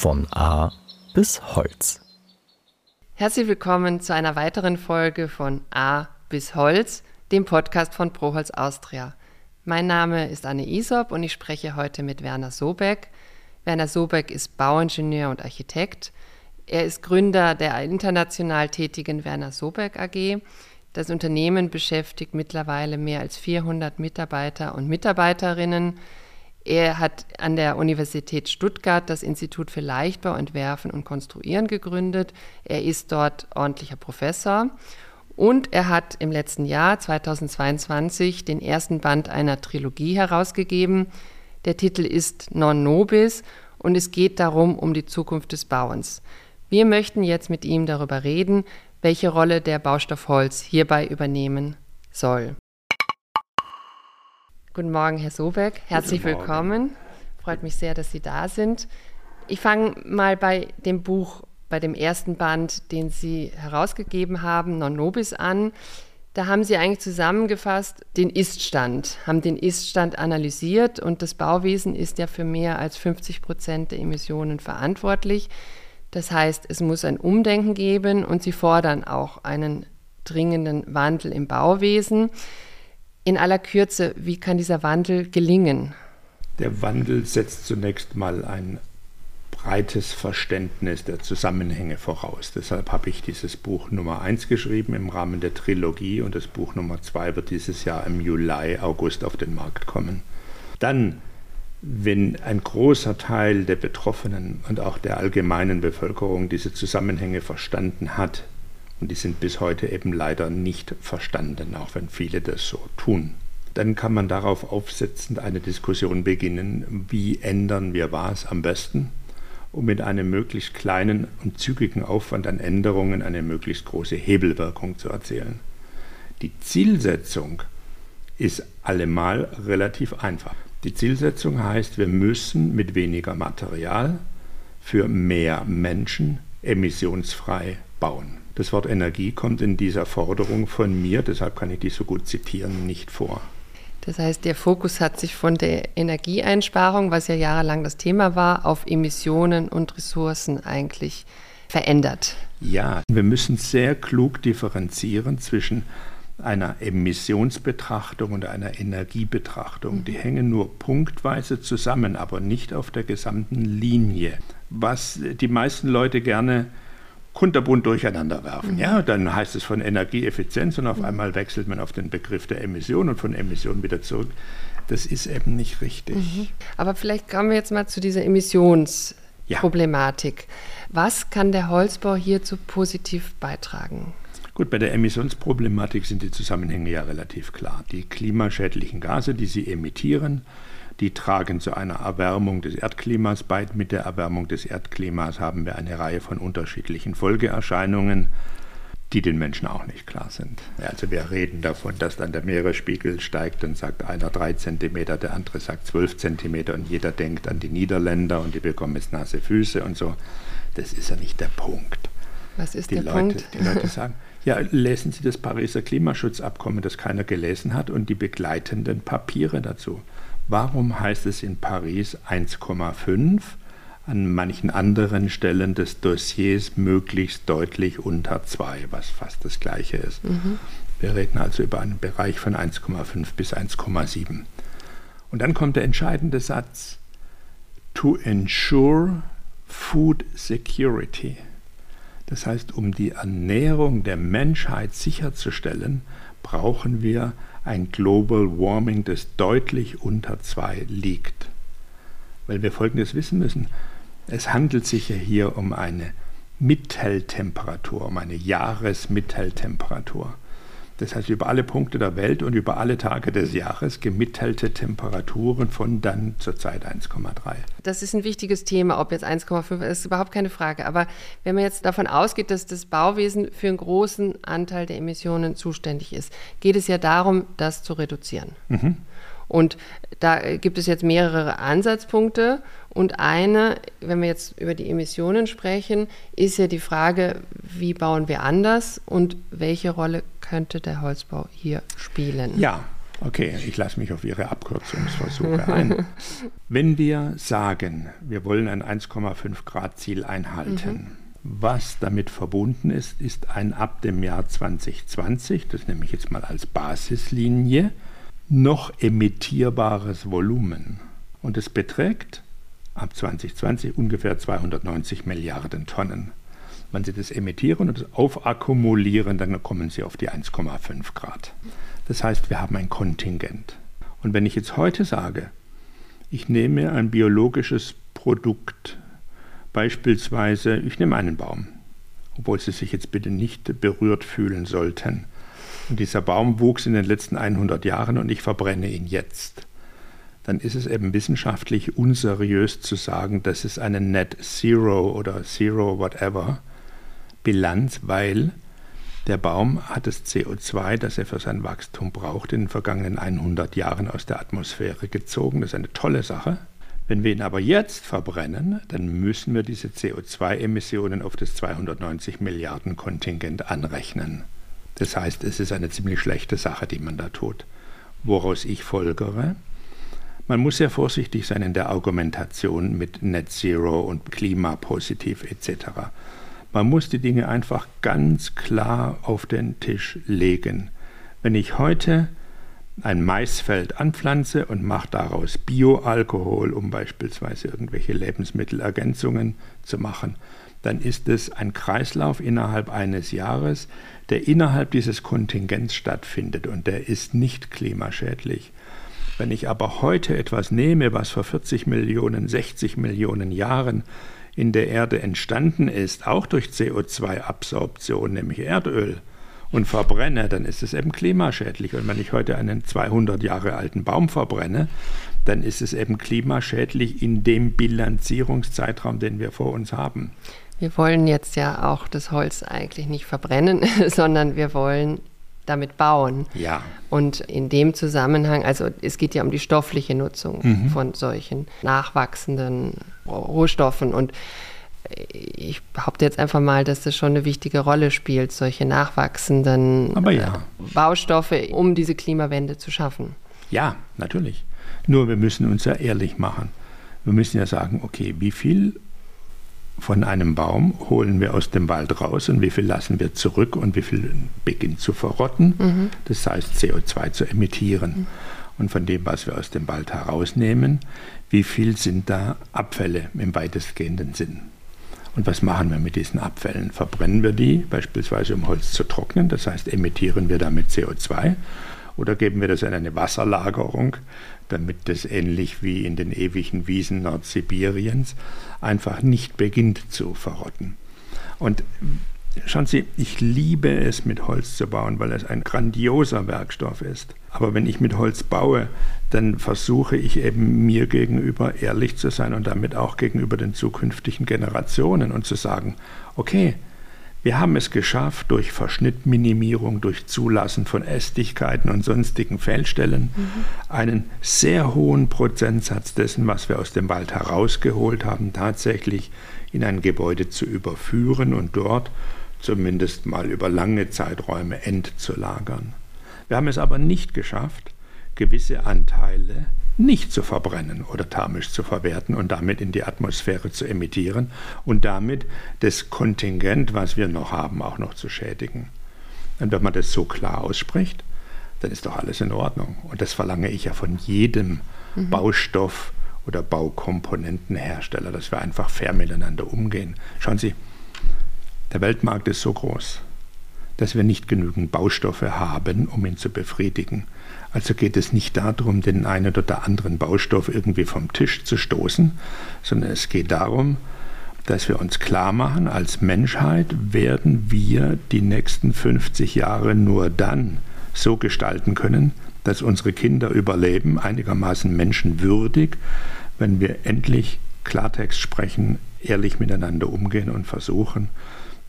Von A bis Holz. Herzlich willkommen zu einer weiteren Folge von A bis Holz, dem Podcast von Proholz Austria. Mein Name ist Anne Isop und ich spreche heute mit Werner Sobeck. Werner Sobeck ist Bauingenieur und Architekt. Er ist Gründer der international tätigen Werner Sobeck AG. Das Unternehmen beschäftigt mittlerweile mehr als 400 Mitarbeiter und Mitarbeiterinnen. Er hat an der Universität Stuttgart das Institut für Leichtbau, Entwerfen und Konstruieren gegründet. Er ist dort ordentlicher Professor. Und er hat im letzten Jahr, 2022, den ersten Band einer Trilogie herausgegeben. Der Titel ist Non Nobis und es geht darum, um die Zukunft des Bauens. Wir möchten jetzt mit ihm darüber reden, welche Rolle der Baustoff Holz hierbei übernehmen soll. Guten Morgen, Herr Sobeck. Herzlich willkommen. Freut mich sehr, dass Sie da sind. Ich fange mal bei dem Buch, bei dem ersten Band, den Sie herausgegeben haben, Non Nobis an. Da haben Sie eigentlich zusammengefasst den Iststand, haben den Iststand analysiert und das Bauwesen ist ja für mehr als 50 Prozent der Emissionen verantwortlich. Das heißt, es muss ein Umdenken geben und Sie fordern auch einen dringenden Wandel im Bauwesen. In aller Kürze, wie kann dieser Wandel gelingen? Der Wandel setzt zunächst mal ein breites Verständnis der Zusammenhänge voraus. Deshalb habe ich dieses Buch Nummer 1 geschrieben im Rahmen der Trilogie und das Buch Nummer 2 wird dieses Jahr im Juli, August auf den Markt kommen. Dann, wenn ein großer Teil der Betroffenen und auch der allgemeinen Bevölkerung diese Zusammenhänge verstanden hat, und die sind bis heute eben leider nicht verstanden, auch wenn viele das so tun. Dann kann man darauf aufsetzend eine Diskussion beginnen, wie ändern wir was am besten, um mit einem möglichst kleinen und zügigen Aufwand an Änderungen eine möglichst große Hebelwirkung zu erzielen. Die Zielsetzung ist allemal relativ einfach. Die Zielsetzung heißt, wir müssen mit weniger Material für mehr Menschen emissionsfrei bauen. Das Wort Energie kommt in dieser Forderung von mir, deshalb kann ich die so gut zitieren, nicht vor. Das heißt, der Fokus hat sich von der Energieeinsparung, was ja jahrelang das Thema war, auf Emissionen und Ressourcen eigentlich verändert. Ja, wir müssen sehr klug differenzieren zwischen einer Emissionsbetrachtung und einer Energiebetrachtung. Die hängen nur punktweise zusammen, aber nicht auf der gesamten Linie. Was die meisten Leute gerne kunterbunt durcheinander werfen. Mhm. Ja, dann heißt es von Energieeffizienz und auf mhm. einmal wechselt man auf den Begriff der Emission und von Emission wieder zurück. Das ist eben nicht richtig. Mhm. Aber vielleicht kommen wir jetzt mal zu dieser Emissionsproblematik. Ja. Was kann der Holzbau hierzu positiv beitragen? Gut, bei der Emissionsproblematik sind die Zusammenhänge ja relativ klar. Die klimaschädlichen Gase, die sie emittieren, die tragen zu einer Erwärmung des Erdklimas bei. Mit der Erwärmung des Erdklimas haben wir eine Reihe von unterschiedlichen Folgeerscheinungen, die den Menschen auch nicht klar sind. Also wir reden davon, dass dann der Meeresspiegel steigt und sagt einer drei Zentimeter, der andere sagt zwölf Zentimeter und jeder denkt an die Niederländer und die bekommen jetzt nasse Füße und so. Das ist ja nicht der Punkt. Was ist die der Leute, Punkt? Die Leute sagen, ja, lesen Sie das Pariser Klimaschutzabkommen, das keiner gelesen hat, und die begleitenden Papiere dazu. Warum heißt es in Paris 1,5? An manchen anderen Stellen des Dossiers möglichst deutlich unter 2, was fast das gleiche ist. Mhm. Wir reden also über einen Bereich von 1,5 bis 1,7. Und dann kommt der entscheidende Satz. To ensure food security. Das heißt, um die Ernährung der Menschheit sicherzustellen, brauchen wir ein Global Warming, das deutlich unter 2 liegt. Weil wir Folgendes wissen müssen. Es handelt sich ja hier um eine Mitteltemperatur, um eine Jahresmitteltemperatur. Das heißt, über alle Punkte der Welt und über alle Tage des Jahres gemittelte Temperaturen von dann zurzeit 1,3. Das ist ein wichtiges Thema, ob jetzt 1,5 ist, überhaupt keine Frage. Aber wenn man jetzt davon ausgeht, dass das Bauwesen für einen großen Anteil der Emissionen zuständig ist, geht es ja darum, das zu reduzieren. Mhm. Und da gibt es jetzt mehrere Ansatzpunkte. Und eine, wenn wir jetzt über die Emissionen sprechen, ist ja die Frage, wie bauen wir anders und welche Rolle könnte der Holzbau hier spielen? Ja, Okay, ich lasse mich auf Ihre Abkürzungsversuche ein. Wenn wir sagen, wir wollen ein 1,5 Grad Ziel einhalten, mhm. was damit verbunden ist, ist ein ab dem Jahr 2020, das nehme ich jetzt mal als Basislinie, noch emittierbares Volumen. Und es beträgt ab 2020 ungefähr 290 Milliarden Tonnen. Wenn Sie das emittieren und das aufakkumulieren, dann kommen Sie auf die 1,5 Grad. Das heißt, wir haben ein Kontingent. Und wenn ich jetzt heute sage, ich nehme ein biologisches Produkt, beispielsweise, ich nehme einen Baum, obwohl Sie sich jetzt bitte nicht berührt fühlen sollten. Und dieser Baum wuchs in den letzten 100 Jahren und ich verbrenne ihn jetzt. Dann ist es eben wissenschaftlich unseriös zu sagen, das ist eine Net Zero oder Zero whatever Bilanz, weil der Baum hat das CO2, das er für sein Wachstum braucht, in den vergangenen 100 Jahren aus der Atmosphäre gezogen. Das ist eine tolle Sache. Wenn wir ihn aber jetzt verbrennen, dann müssen wir diese CO2-Emissionen auf das 290 Milliarden Kontingent anrechnen. Das heißt, es ist eine ziemlich schlechte Sache, die man da tut. Woraus ich folgere, man muss sehr vorsichtig sein in der Argumentation mit Net Zero und Klimapositiv etc. Man muss die Dinge einfach ganz klar auf den Tisch legen. Wenn ich heute ein Maisfeld anpflanze und mache daraus Bioalkohol, um beispielsweise irgendwelche Lebensmittelergänzungen zu machen, dann ist es ein Kreislauf innerhalb eines Jahres, der innerhalb dieses Kontingents stattfindet und der ist nicht klimaschädlich. Wenn ich aber heute etwas nehme, was vor 40 Millionen, 60 Millionen Jahren in der Erde entstanden ist, auch durch CO2-Absorption, nämlich Erdöl, und verbrenne, dann ist es eben klimaschädlich. Und wenn ich heute einen 200 Jahre alten Baum verbrenne, dann ist es eben klimaschädlich in dem Bilanzierungszeitraum, den wir vor uns haben. Wir wollen jetzt ja auch das Holz eigentlich nicht verbrennen, sondern wir wollen damit bauen. Ja. Und in dem Zusammenhang, also es geht ja um die stoffliche Nutzung mhm. von solchen nachwachsenden Rohstoffen und ich behaupte jetzt einfach mal, dass das schon eine wichtige Rolle spielt, solche nachwachsenden ja. Äh, Baustoffe, um diese Klimawende zu schaffen. Ja, natürlich. Nur wir müssen uns ja ehrlich machen. Wir müssen ja sagen, okay, wie viel von einem Baum holen wir aus dem Wald raus und wie viel lassen wir zurück und wie viel beginnt zu verrotten, mhm. das heißt CO2 zu emittieren. Mhm. Und von dem, was wir aus dem Wald herausnehmen, wie viel sind da Abfälle im weitestgehenden Sinn. Und was machen wir mit diesen Abfällen? Verbrennen wir die beispielsweise, um Holz zu trocknen, das heißt emittieren wir damit CO2, oder geben wir das in eine Wasserlagerung, damit das ähnlich wie in den ewigen Wiesen Nordsibiriens einfach nicht beginnt zu verrotten. Und schauen Sie, ich liebe es, mit Holz zu bauen, weil es ein grandioser Werkstoff ist. Aber wenn ich mit Holz baue, dann versuche ich eben mir gegenüber ehrlich zu sein und damit auch gegenüber den zukünftigen Generationen und zu sagen, okay, wir haben es geschafft, durch Verschnittminimierung, durch Zulassen von Ästigkeiten und sonstigen Fehlstellen, mhm. einen sehr hohen Prozentsatz dessen, was wir aus dem Wald herausgeholt haben, tatsächlich in ein Gebäude zu überführen und dort zumindest mal über lange Zeiträume entzulagern. Wir haben es aber nicht geschafft, gewisse Anteile nicht zu verbrennen oder thermisch zu verwerten und damit in die Atmosphäre zu emittieren und damit das Kontingent, was wir noch haben, auch noch zu schädigen. Und wenn man das so klar ausspricht, dann ist doch alles in Ordnung. Und das verlange ich ja von jedem mhm. Baustoff oder Baukomponentenhersteller, dass wir einfach fair miteinander umgehen. Schauen Sie, der Weltmarkt ist so groß, dass wir nicht genügend Baustoffe haben, um ihn zu befriedigen. Also geht es nicht darum, den einen oder anderen Baustoff irgendwie vom Tisch zu stoßen, sondern es geht darum, dass wir uns klar machen, als Menschheit werden wir die nächsten 50 Jahre nur dann so gestalten können, dass unsere Kinder überleben, einigermaßen menschenwürdig, wenn wir endlich Klartext sprechen, ehrlich miteinander umgehen und versuchen,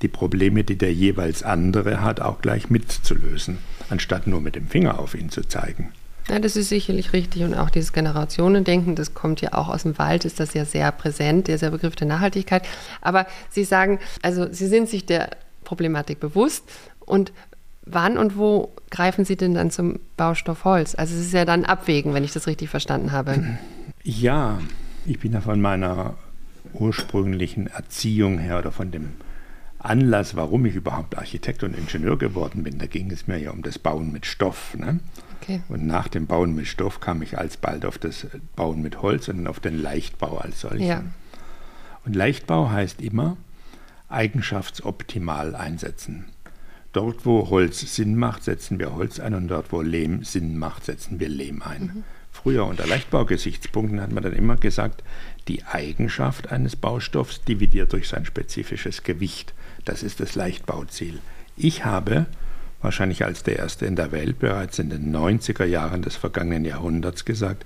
die Probleme, die der jeweils andere hat, auch gleich mitzulösen, anstatt nur mit dem Finger auf ihn zu zeigen. Ja, das ist sicherlich richtig. Und auch dieses Generationendenken, das kommt ja auch aus dem Wald, ist das ja sehr präsent, dieser Begriff der Nachhaltigkeit. Aber Sie sagen, also Sie sind sich der Problematik bewusst und Wann und wo greifen Sie denn dann zum Baustoff Holz? Also es ist ja dann Abwägen, wenn ich das richtig verstanden habe. Ja, ich bin ja von meiner ursprünglichen Erziehung her oder von dem Anlass, warum ich überhaupt Architekt und Ingenieur geworden bin, da ging es mir ja um das Bauen mit Stoff. Ne? Okay. Und nach dem Bauen mit Stoff kam ich alsbald auf das Bauen mit Holz und auf den Leichtbau als solchen. Ja. Und Leichtbau heißt immer eigenschaftsoptimal einsetzen. Dort, wo Holz Sinn macht, setzen wir Holz ein und dort, wo Lehm Sinn macht, setzen wir Lehm ein. Mhm. Früher unter Leichtbaugesichtspunkten hat man dann immer gesagt, die Eigenschaft eines Baustoffs dividiert durch sein spezifisches Gewicht. Das ist das Leichtbauziel. Ich habe, wahrscheinlich als der Erste in der Welt, bereits in den 90er Jahren des vergangenen Jahrhunderts gesagt,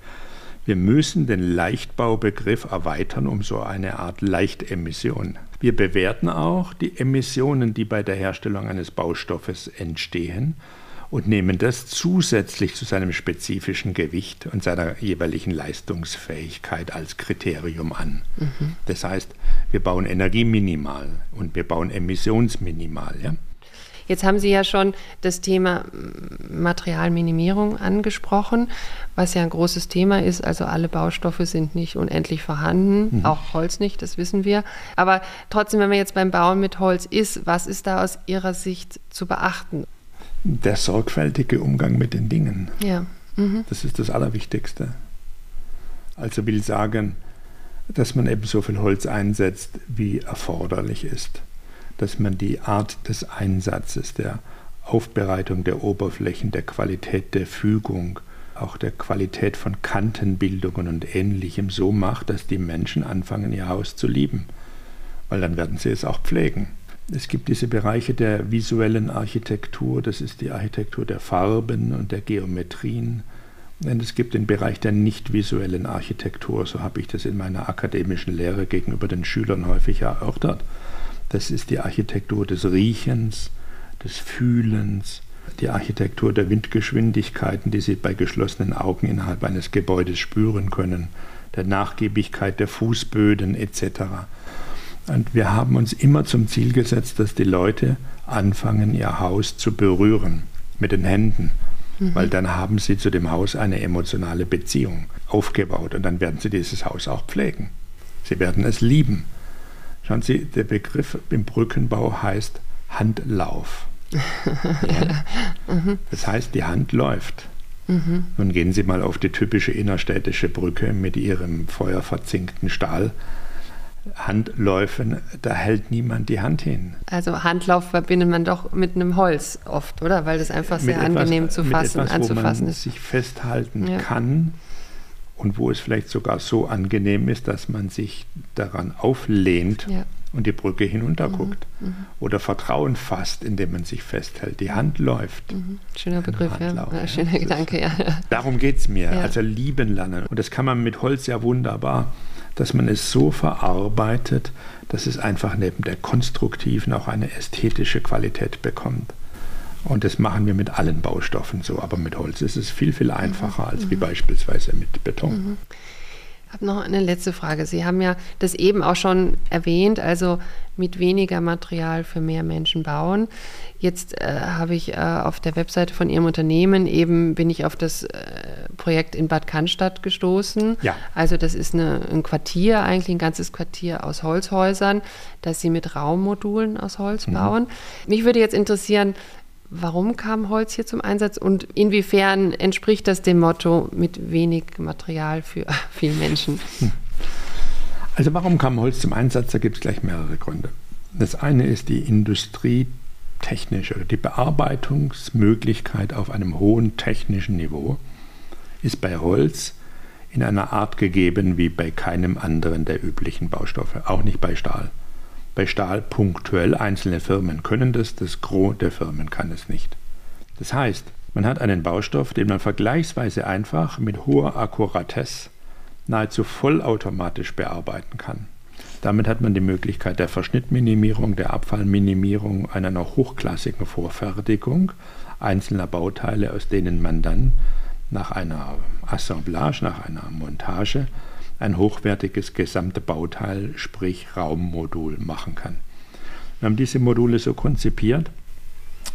wir müssen den Leichtbaubegriff erweitern um so eine Art Leichtemission. Wir bewerten auch die Emissionen, die bei der Herstellung eines Baustoffes entstehen und nehmen das zusätzlich zu seinem spezifischen Gewicht und seiner jeweiligen Leistungsfähigkeit als Kriterium an. Mhm. Das heißt, wir bauen energieminimal und wir bauen emissionsminimal. Ja? Jetzt haben Sie ja schon das Thema Materialminimierung angesprochen, was ja ein großes Thema ist. Also alle Baustoffe sind nicht unendlich vorhanden, mhm. auch Holz nicht, das wissen wir. Aber trotzdem, wenn man jetzt beim Bauen mit Holz ist, was ist da aus Ihrer Sicht zu beachten? Der sorgfältige Umgang mit den Dingen. Ja. Mhm. Das ist das Allerwichtigste. Also will sagen, dass man eben so viel Holz einsetzt, wie erforderlich ist dass man die Art des Einsatzes, der Aufbereitung der Oberflächen, der Qualität der Fügung, auch der Qualität von Kantenbildungen und ähnlichem so macht, dass die Menschen anfangen, ihr Haus zu lieben. Weil dann werden sie es auch pflegen. Es gibt diese Bereiche der visuellen Architektur, das ist die Architektur der Farben und der Geometrien. Und es gibt den Bereich der nicht visuellen Architektur, so habe ich das in meiner akademischen Lehre gegenüber den Schülern häufig erörtert. Das ist die Architektur des Riechens, des Fühlens, die Architektur der Windgeschwindigkeiten, die Sie bei geschlossenen Augen innerhalb eines Gebäudes spüren können, der Nachgiebigkeit der Fußböden etc. Und wir haben uns immer zum Ziel gesetzt, dass die Leute anfangen, ihr Haus zu berühren mit den Händen, mhm. weil dann haben sie zu dem Haus eine emotionale Beziehung aufgebaut und dann werden sie dieses Haus auch pflegen. Sie werden es lieben. Schauen Sie, der Begriff im Brückenbau heißt Handlauf. ja. mhm. Das heißt, die Hand läuft. Mhm. Nun gehen Sie mal auf die typische innerstädtische Brücke mit ihrem feuerverzinkten Stahl. Handläufen, da hält niemand die Hand hin. Also Handlauf verbindet man doch mit einem Holz oft, oder? Weil das einfach sehr etwas, angenehm zu fassen, etwas, anzufassen wo man ist. sich festhalten ja. kann und wo es vielleicht sogar so angenehm ist, dass man sich daran auflehnt ja. und die Brücke hinunterguckt. Mhm. Mhm. Oder Vertrauen fasst, indem man sich festhält. Die Hand läuft. Mhm. Schöner Begriff, ja. ja. Schöner. Gedanke, ja. Darum geht es mir. Also lieben lernen. Und das kann man mit Holz ja wunderbar, dass man es so verarbeitet, dass es einfach neben der konstruktiven auch eine ästhetische Qualität bekommt. Und das machen wir mit allen Baustoffen so, aber mit Holz ist es viel, viel einfacher mhm. als wie mhm. beispielsweise mit Beton. Mhm. Ich habe noch eine letzte Frage. Sie haben ja das eben auch schon erwähnt, also mit weniger Material für mehr Menschen bauen. Jetzt äh, habe ich äh, auf der Webseite von Ihrem Unternehmen eben bin ich auf das äh, Projekt in Bad Cannstatt gestoßen. Ja. Also das ist eine, ein Quartier, eigentlich ein ganzes Quartier aus Holzhäusern, das Sie mit Raummodulen aus Holz mhm. bauen. Mich würde jetzt interessieren, Warum kam Holz hier zum Einsatz und inwiefern entspricht das dem Motto mit wenig Material für viele Menschen? Also warum kam Holz zum Einsatz? Da gibt es gleich mehrere Gründe. Das eine ist die industrietechnische, die Bearbeitungsmöglichkeit auf einem hohen technischen Niveau ist bei Holz in einer Art gegeben wie bei keinem anderen der üblichen Baustoffe, auch nicht bei Stahl bei Stahl punktuell. Einzelne Firmen können das, das Gros der Firmen kann es nicht. Das heißt, man hat einen Baustoff, den man vergleichsweise einfach mit hoher Akkuratesse nahezu vollautomatisch bearbeiten kann. Damit hat man die Möglichkeit der Verschnittminimierung, der Abfallminimierung, einer hochklassigen Vorfertigung einzelner Bauteile, aus denen man dann nach einer Assemblage, nach einer Montage ein hochwertiges gesamte Bauteil, sprich Raummodul, machen kann. Wir haben diese Module so konzipiert,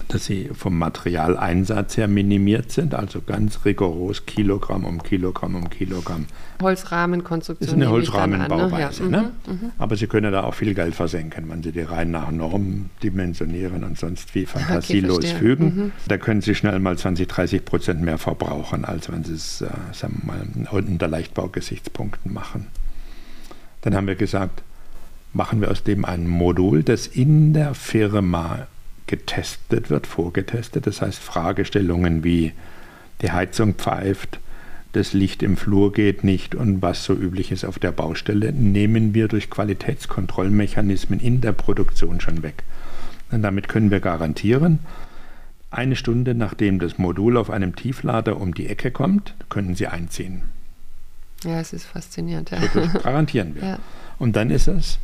dass sie vom Materialeinsatz her minimiert sind, also ganz rigoros Kilogramm um Kilogramm um Kilogramm. Holzrahmenkonstruktion. Das ist eine Holzrahmenbauweise. Ne? Mhm, mhm. Aber Sie können da auch viel Geld versenken, wenn Sie die rein nach Norm dimensionieren und sonst wie fantasielos okay, fügen. Mhm. Da können Sie schnell mal 20, 30 Prozent mehr verbrauchen, als wenn Sie es, äh, sagen wir mal, unter Leichtbaugesichtspunkten machen. Dann haben wir gesagt, machen wir aus dem ein Modul, das in der Firma getestet wird, vorgetestet. Das heißt Fragestellungen wie die Heizung pfeift, das Licht im Flur geht nicht und was so üblich ist auf der Baustelle, nehmen wir durch Qualitätskontrollmechanismen in der Produktion schon weg. Und damit können wir garantieren, eine Stunde nachdem das Modul auf einem Tieflader um die Ecke kommt, können Sie einziehen. Ja, es ist faszinierend. Ja. garantieren wir. Ja. Und dann ist es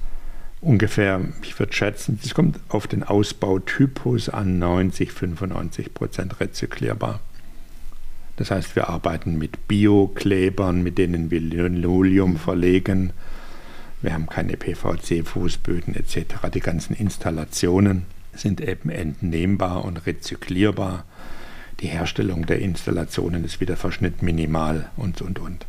ungefähr, ich würde schätzen, es kommt auf den Ausbautypus an 90, 95 Prozent rezyklierbar. Das heißt, wir arbeiten mit Bioklebern, mit denen wir Linoleum verlegen. Wir haben keine PVC-Fußböden etc. Die ganzen Installationen sind eben entnehmbar und rezyklierbar. Die Herstellung der Installationen ist wieder Verschnitt minimal und und und.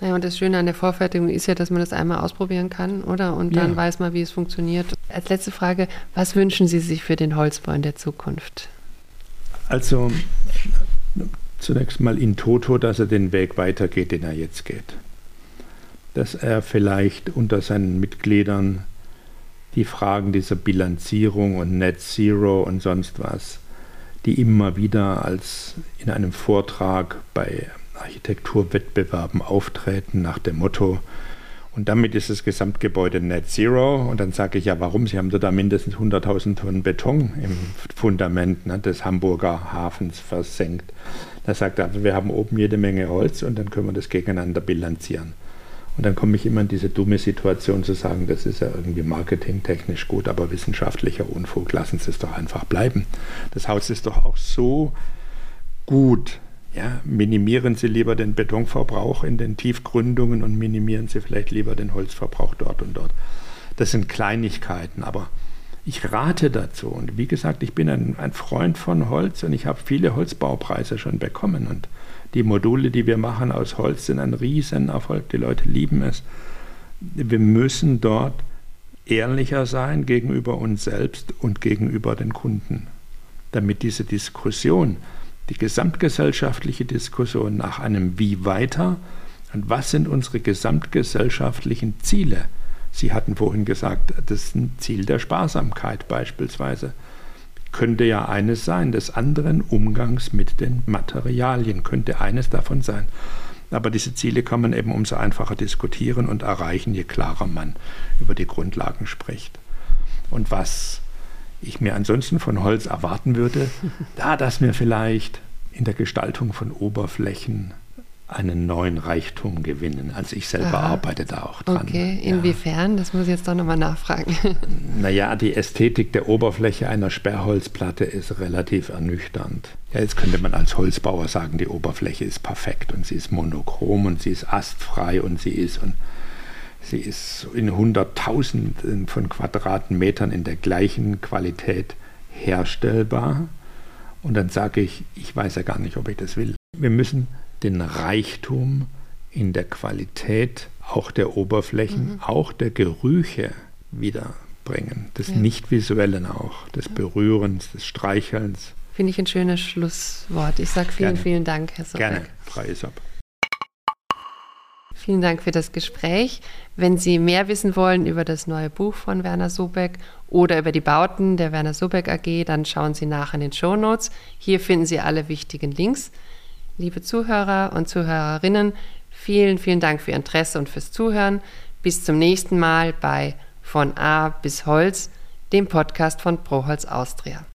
Naja, und das Schöne an der Vorfertigung ist ja, dass man das einmal ausprobieren kann, oder? Und dann ja. weiß man, wie es funktioniert. Als letzte Frage, was wünschen Sie sich für den Holzbau in der Zukunft? Also zunächst mal in Toto, dass er den Weg weitergeht, den er jetzt geht. Dass er vielleicht unter seinen Mitgliedern die Fragen dieser Bilanzierung und Net Zero und sonst was, die immer wieder als in einem Vortrag bei Architekturwettbewerben auftreten nach dem Motto, und damit ist das Gesamtgebäude Net Zero. Und dann sage ich ja, warum? Sie haben da mindestens 100.000 Tonnen Beton im Fundament ne, des Hamburger Hafens versenkt. Da sagt er, wir haben oben jede Menge Holz und dann können wir das gegeneinander bilanzieren. Und dann komme ich immer in diese dumme Situation zu sagen, das ist ja irgendwie marketingtechnisch gut, aber wissenschaftlicher Unfug, lassen Sie es doch einfach bleiben. Das Haus ist doch auch so gut ja, minimieren Sie lieber den Betonverbrauch in den Tiefgründungen und minimieren Sie vielleicht lieber den Holzverbrauch dort und dort. Das sind Kleinigkeiten, aber ich rate dazu. Und wie gesagt, ich bin ein, ein Freund von Holz und ich habe viele Holzbaupreise schon bekommen. Und die Module, die wir machen aus Holz, sind ein Riesenerfolg. Die Leute lieben es. Wir müssen dort ehrlicher sein gegenüber uns selbst und gegenüber den Kunden, damit diese Diskussion die gesamtgesellschaftliche Diskussion nach einem Wie weiter und was sind unsere gesamtgesellschaftlichen Ziele. Sie hatten vorhin gesagt, das ist ein Ziel der Sparsamkeit beispielsweise. Könnte ja eines sein, des anderen Umgangs mit den Materialien könnte eines davon sein. Aber diese Ziele kann man eben umso einfacher diskutieren und erreichen, je klarer man über die Grundlagen spricht. Und was ich mir ansonsten von Holz erwarten würde, da dass wir vielleicht in der Gestaltung von Oberflächen einen neuen Reichtum gewinnen. Also ich selber Aha. arbeite da auch dran. Okay, inwiefern? Ja. Das muss ich jetzt doch nochmal nachfragen. Naja, die Ästhetik der Oberfläche einer Sperrholzplatte ist relativ ernüchternd. Ja, jetzt könnte man als Holzbauer sagen, die Oberfläche ist perfekt und sie ist monochrom und sie ist astfrei und sie ist und Sie ist in Hunderttausenden von Quadratmetern in der gleichen Qualität herstellbar. Und dann sage ich, ich weiß ja gar nicht, ob ich das will. Wir müssen den Reichtum in der Qualität auch der Oberflächen, mhm. auch der Gerüche wiederbringen. Des ja. Nicht-Visuellen auch, des Berührens, des Streichelns. Finde ich ein schönes Schlusswort. Ich sage vielen, Gerne. vielen Dank, Herr Sobek. Gerne, Frau Isop. Vielen Dank für das Gespräch. Wenn Sie mehr wissen wollen über das neue Buch von Werner Sobeck oder über die Bauten der Werner Sobeck AG, dann schauen Sie nach in den Show Notes. Hier finden Sie alle wichtigen Links. Liebe Zuhörer und Zuhörerinnen, vielen, vielen Dank für Ihr Interesse und fürs Zuhören. Bis zum nächsten Mal bei Von A bis Holz, dem Podcast von Proholz Austria.